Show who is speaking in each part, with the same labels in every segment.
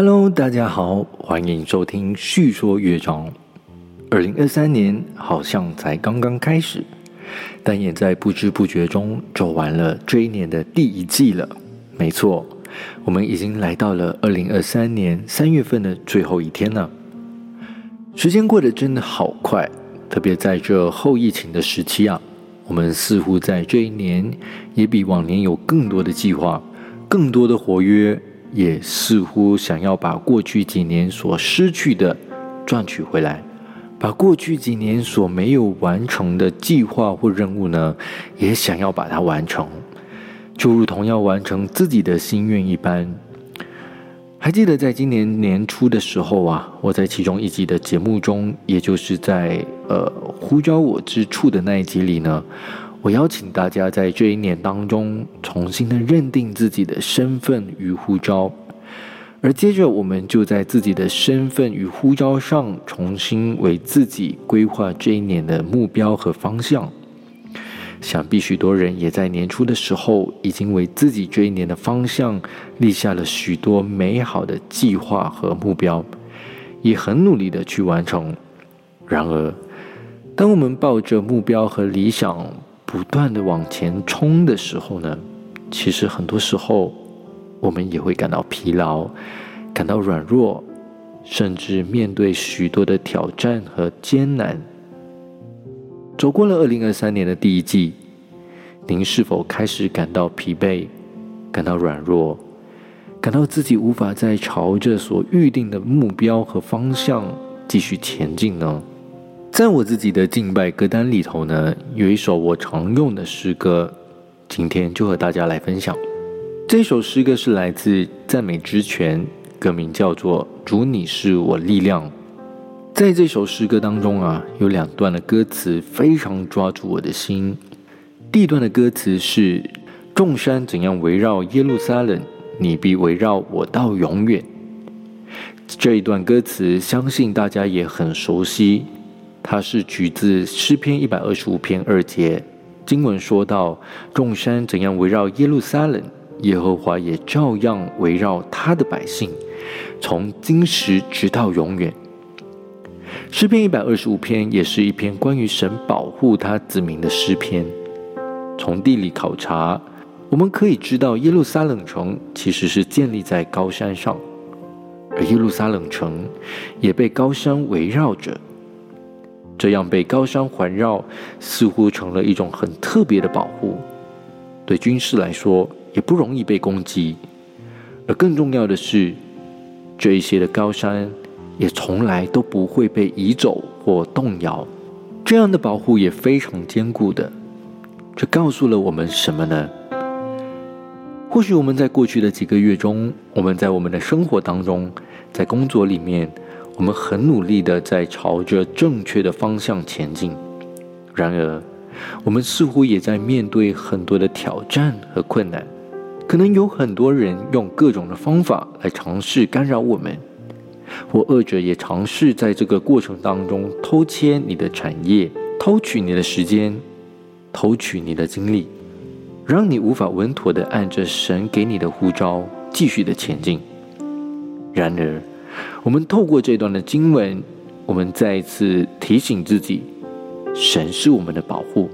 Speaker 1: Hello，大家好，欢迎收听《叙说乐章》。二零二三年好像才刚刚开始，但也在不知不觉中走完了这一年的第一季了。没错，我们已经来到了二零二三年三月份的最后一天了。时间过得真的好快，特别在这后疫情的时期啊，我们似乎在这一年也比往年有更多的计划，更多的活跃。也似乎想要把过去几年所失去的赚取回来，把过去几年所没有完成的计划或任务呢，也想要把它完成，就如同要完成自己的心愿一般。还记得在今年年初的时候啊，我在其中一集的节目中，也就是在呃呼叫我之处的那一集里呢。我邀请大家在这一年当中重新的认定自己的身份与呼召，而接着我们就在自己的身份与呼召上重新为自己规划这一年的目标和方向。想必许多人也在年初的时候已经为自己这一年的方向立下了许多美好的计划和目标，也很努力的去完成。然而，当我们抱着目标和理想，不断的往前冲的时候呢，其实很多时候我们也会感到疲劳，感到软弱，甚至面对许多的挑战和艰难。走过了二零二三年的第一季，您是否开始感到疲惫，感到软弱，感到自己无法再朝着所预定的目标和方向继续前进呢？在我自己的敬拜歌单里头呢，有一首我常用的诗歌，今天就和大家来分享。这首诗歌是来自赞美之泉，歌名叫做《主你是我力量》。在这首诗歌当中啊，有两段的歌词非常抓住我的心。第一段的歌词是：“众山怎样围绕耶路撒冷，你必围绕我到永远。”这一段歌词，相信大家也很熟悉。它是取自诗篇一百二十五篇二节，经文说到：“众山怎样围绕耶路撒冷，耶和华也照样围绕他的百姓，从今时直到永远。”诗篇一百二十五篇也是一篇关于神保护他子民的诗篇。从地理考察，我们可以知道耶路撒冷城其实是建立在高山上，而耶路撒冷城也被高山围绕着。这样被高山环绕，似乎成了一种很特别的保护。对军事来说，也不容易被攻击。而更重要的是，这一些的高山也从来都不会被移走或动摇。这样的保护也非常坚固的。这告诉了我们什么呢？或许我们在过去的几个月中，我们在我们的生活当中，在工作里面。我们很努力的在朝着正确的方向前进，然而，我们似乎也在面对很多的挑战和困难。可能有很多人用各种的方法来尝试干扰我们，或二者也尝试在这个过程当中偷切你的产业，偷取你的时间，偷取你的精力，让你无法稳妥的按着神给你的呼召继续的前进。然而，我们透过这段的经文，我们再一次提醒自己，神是我们的保护。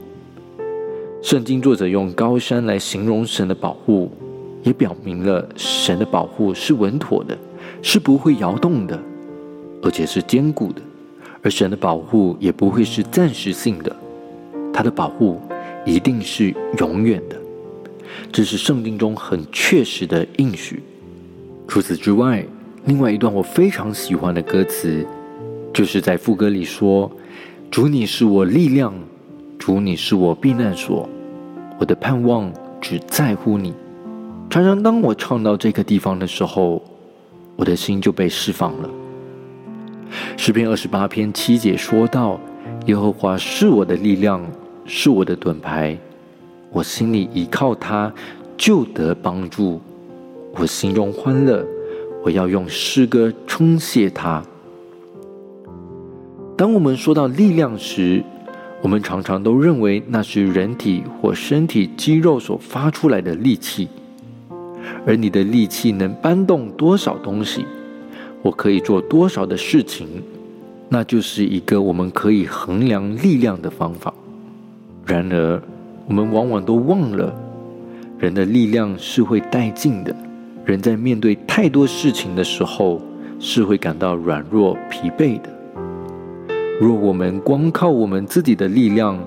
Speaker 1: 圣经作者用高山来形容神的保护，也表明了神的保护是稳妥的，是不会摇动的，而且是坚固的。而神的保护也不会是暂时性的，他的保护一定是永远的。这是圣经中很确实的应许。除此之外，另外一段我非常喜欢的歌词，就是在副歌里说：“主你是我力量，主你是我避难所，我的盼望只在乎你。”常常当我唱到这个地方的时候，我的心就被释放了。诗篇二十八篇七节说到：“耶和华是我的力量，是我的盾牌，我心里依靠他，就得帮助，我心中欢乐。”我要用诗歌称谢他。当我们说到力量时，我们常常都认为那是人体或身体肌肉所发出来的力气。而你的力气能搬动多少东西，我可以做多少的事情，那就是一个我们可以衡量力量的方法。然而，我们往往都忘了，人的力量是会殆尽的。人在面对太多事情的时候，是会感到软弱、疲惫的。若我们光靠我们自己的力量，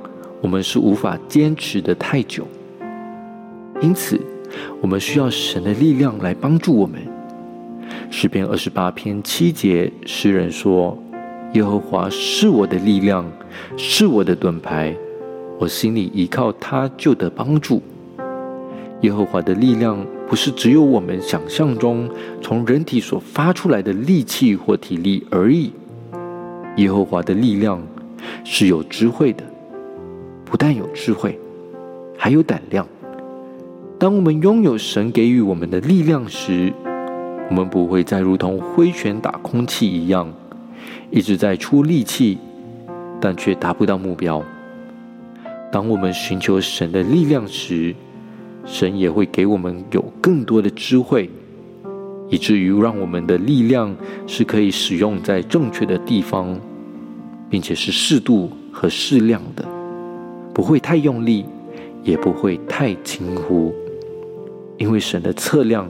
Speaker 1: 我们是无法坚持的太久。因此，我们需要神的力量来帮助我们。诗篇二十八篇七节，诗人说：“耶和华是我的力量，是我的盾牌，我心里依靠他，就得帮助。”耶和华的力量。不是只有我们想象中从人体所发出来的力气或体力而已。耶和华的力量是有智慧的，不但有智慧，还有胆量。当我们拥有神给予我们的力量时，我们不会再如同挥拳打空气一样，一直在出力气，但却达不到目标。当我们寻求神的力量时，神也会给我们有更多的智慧，以至于让我们的力量是可以使用在正确的地方，并且是适度和适量的，不会太用力，也不会太轻忽，因为神的测量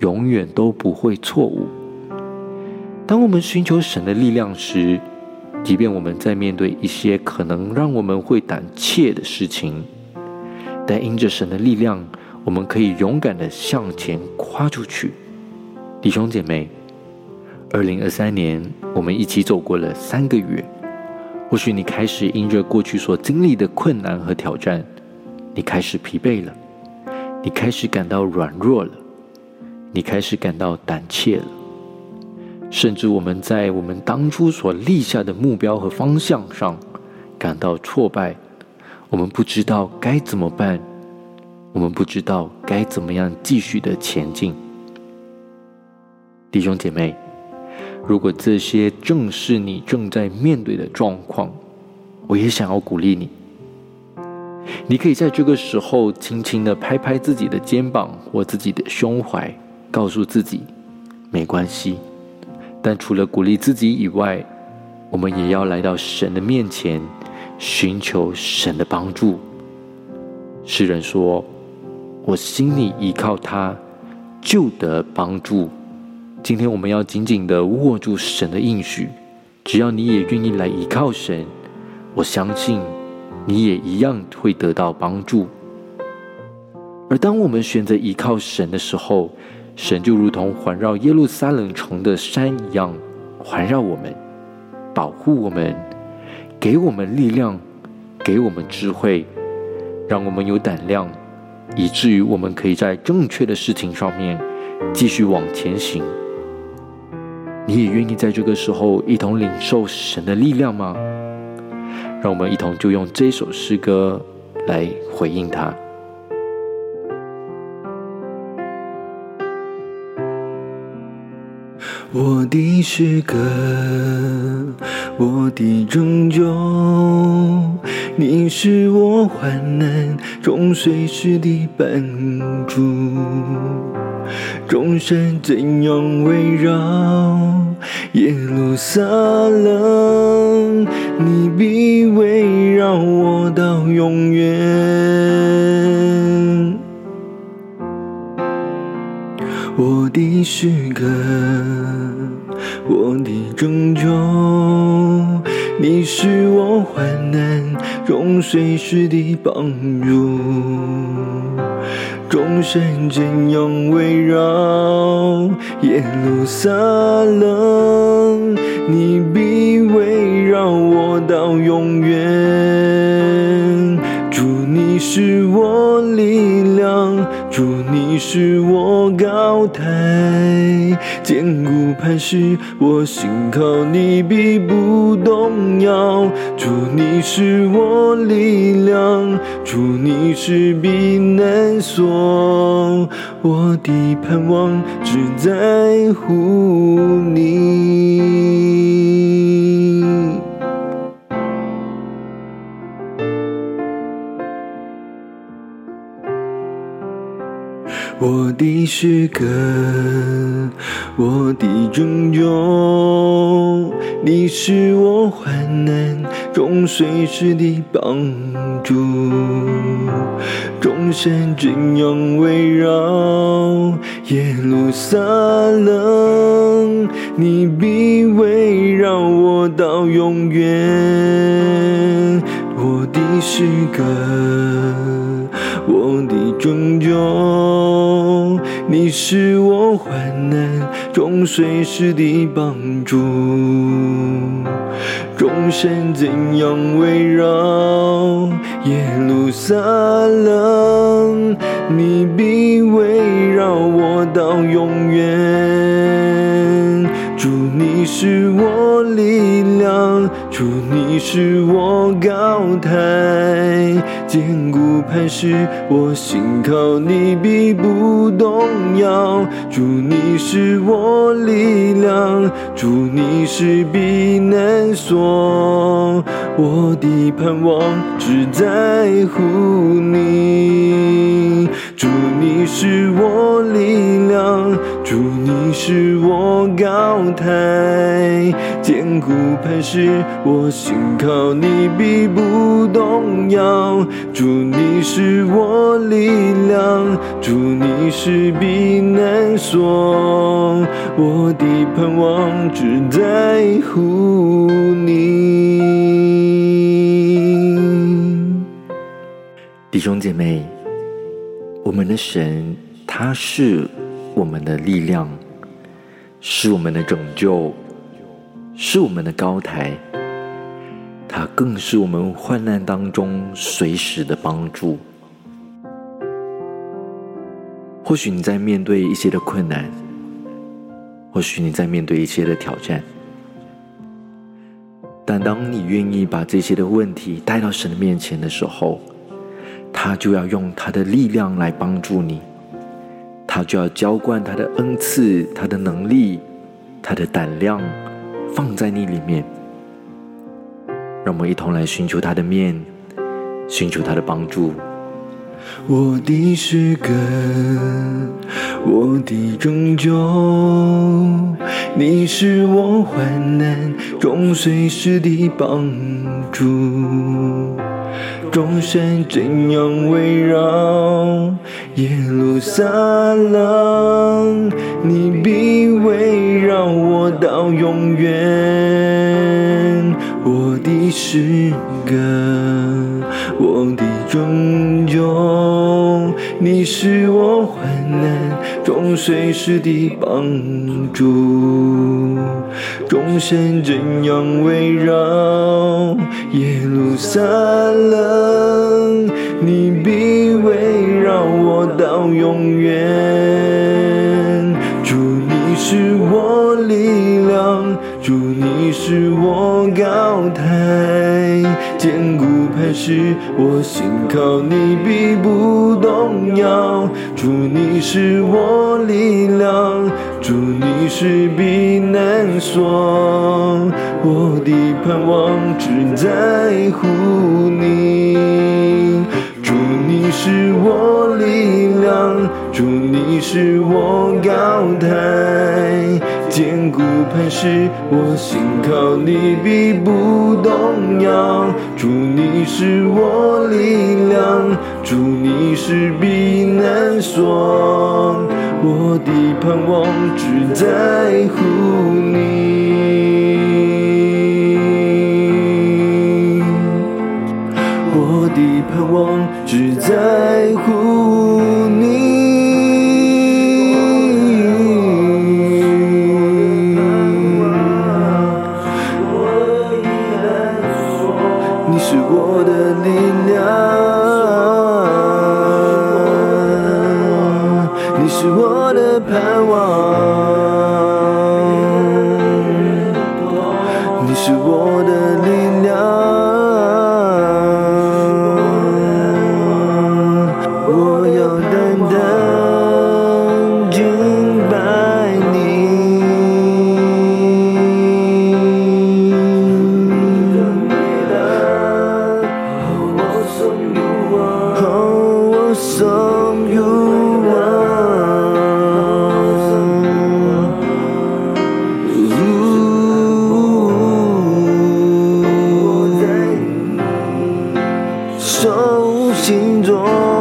Speaker 1: 永远都不会错误。当我们寻求神的力量时，即便我们在面对一些可能让我们会胆怯的事情，但因着神的力量，我们可以勇敢的向前跨出去。弟兄姐妹，二零二三年我们一起走过了三个月，或许你开始因着过去所经历的困难和挑战，你开始疲惫了，你开始感到软弱了，你开始感到胆怯了，甚至我们在我们当初所立下的目标和方向上感到挫败。我们不知道该怎么办，我们不知道该怎么样继续的前进。弟兄姐妹，如果这些正是你正在面对的状况，我也想要鼓励你。你可以在这个时候轻轻的拍拍自己的肩膀或自己的胸怀，告诉自己没关系。但除了鼓励自己以外，我们也要来到神的面前。寻求神的帮助。诗人说：“我心里依靠他，就得帮助。”今天我们要紧紧的握住神的应许。只要你也愿意来依靠神，我相信你也一样会得到帮助。而当我们选择依靠神的时候，神就如同环绕耶路撒冷城的山一样，环绕我们，保护我们。给我们力量，给我们智慧，让我们有胆量，以至于我们可以在正确的事情上面继续往前行。你也愿意在这个时候一同领受神的力量吗？让我们一同就用这首诗歌来回应他。
Speaker 2: 我的诗歌，我的拯救，你是我患难中随时的帮助。众山怎样围绕耶路撒冷，你必围绕我到永远。我的诗歌。拯救，你是我患难中随时的帮助。众神怎样围绕耶路撒冷，你必围绕我到永远。主，你是我力量，主，你是我高台。磐石，我心靠你必不动摇。主你是我力量，主你是避难所，我的盼望只在乎你。我的诗歌，我的拯救，你是我患难中随时的帮助。众山怎样围绕耶路撒冷，你必围绕我到永远。我的诗歌，我的拯救，你是我患难中随时的帮助。众山怎样围绕耶路撒冷，你必围绕我到永远。主，你是我力量，主，你是我高台，坚固磐石，我心靠你必不动摇。主，你是我力量，主，你是避难所，我的盼望只在乎你。主，你是我力量，主，你是我高台，坚固磐石，我心靠你必不动摇。主，你是我力量，主，你是避难所，我的盼望只在乎你。
Speaker 1: 弟兄姐妹，我们的神，他是我们的力量，是我们的拯救，是我们的高台，他更是我们患难当中随时的帮助。或许你在面对一些的困难，或许你在面对一些的挑战，但当你愿意把这些的问题带到神的面前的时候，他就要用他的力量来帮助你，他就要浇灌他的恩赐、他的能力、他的胆量放在你里面。让我们一同来寻求他的面，寻求他的帮助。
Speaker 2: 我的诗歌，我的拯救，你是我患难中随时的帮助。众山怎样围绕耶路撒冷，你必围绕我到永远。我的诗歌，我的拯救，你是我患中随时的帮助。众神怎样围绕耶路撒冷，你必围绕我到永远。主，你是我，是我高台，坚固磐石，我心靠你必不动摇。主，你是我力量，主，你是避难所，我的盼望只在乎你。主，你是我力量，主，你是我高台，坚固磐石，我心靠你必不动摇。主，你是我力量，主，你是避难所，我的盼望只在乎你。我的盼望只在乎是我的心中。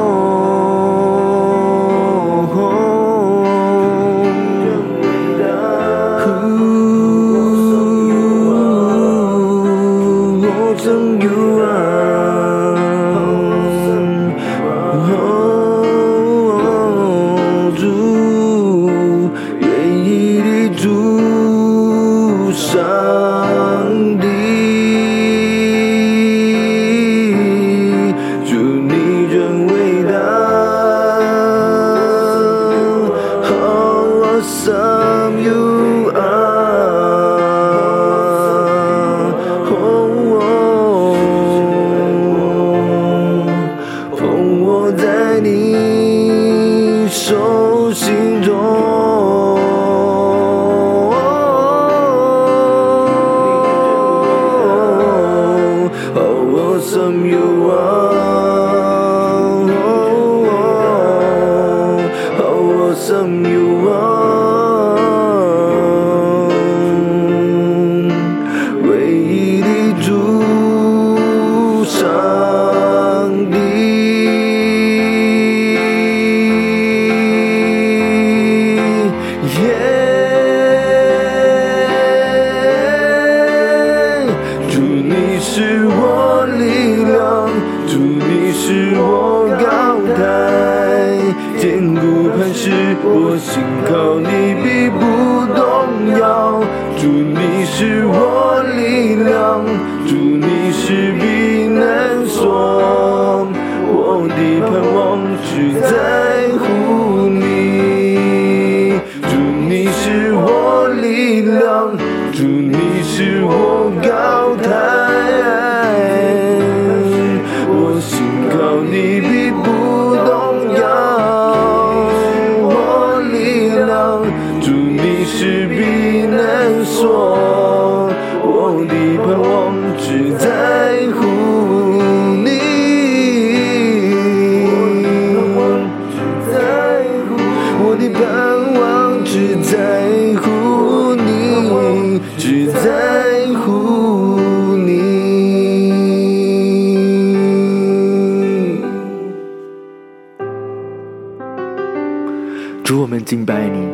Speaker 2: 主，我
Speaker 1: 们敬拜你，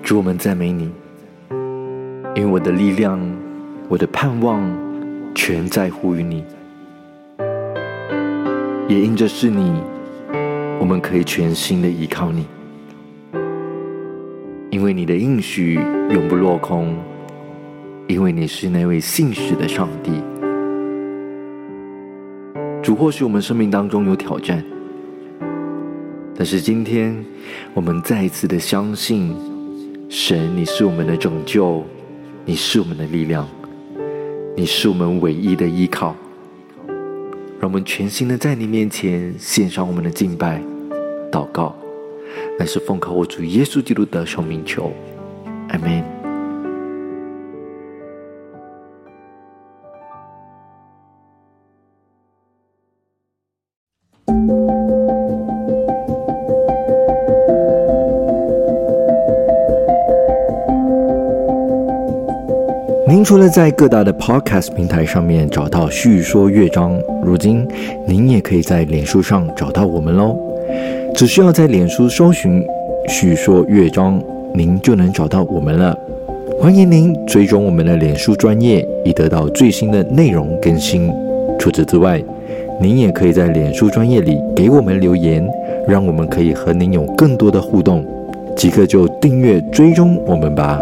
Speaker 1: 主，我们赞美你，因为我的力量，我的盼望，全在乎于你。也因着是你，我们可以全心的依靠你，因为你的应许永不落空，因为你是那位信实的上帝。主，或许我们生命当中有挑战。但是今天，我们再一次的相信，神，你是我们的拯救，你是我们的力量，你是我们唯一的依靠。让我们全心的在你面前献上我们的敬拜、祷告，乃是奉靠我主耶稣基督的圣名求，阿门。在各大的 Podcast 平台上面找到叙说乐章，如今您也可以在脸书上找到我们喽。只需要在脸书搜寻“叙说乐章”，您就能找到我们了。欢迎您追踪我们的脸书专业，以得到最新的内容更新。除此之外，您也可以在脸书专业里给我们留言，让我们可以和您有更多的互动。即刻就订阅追踪我们吧。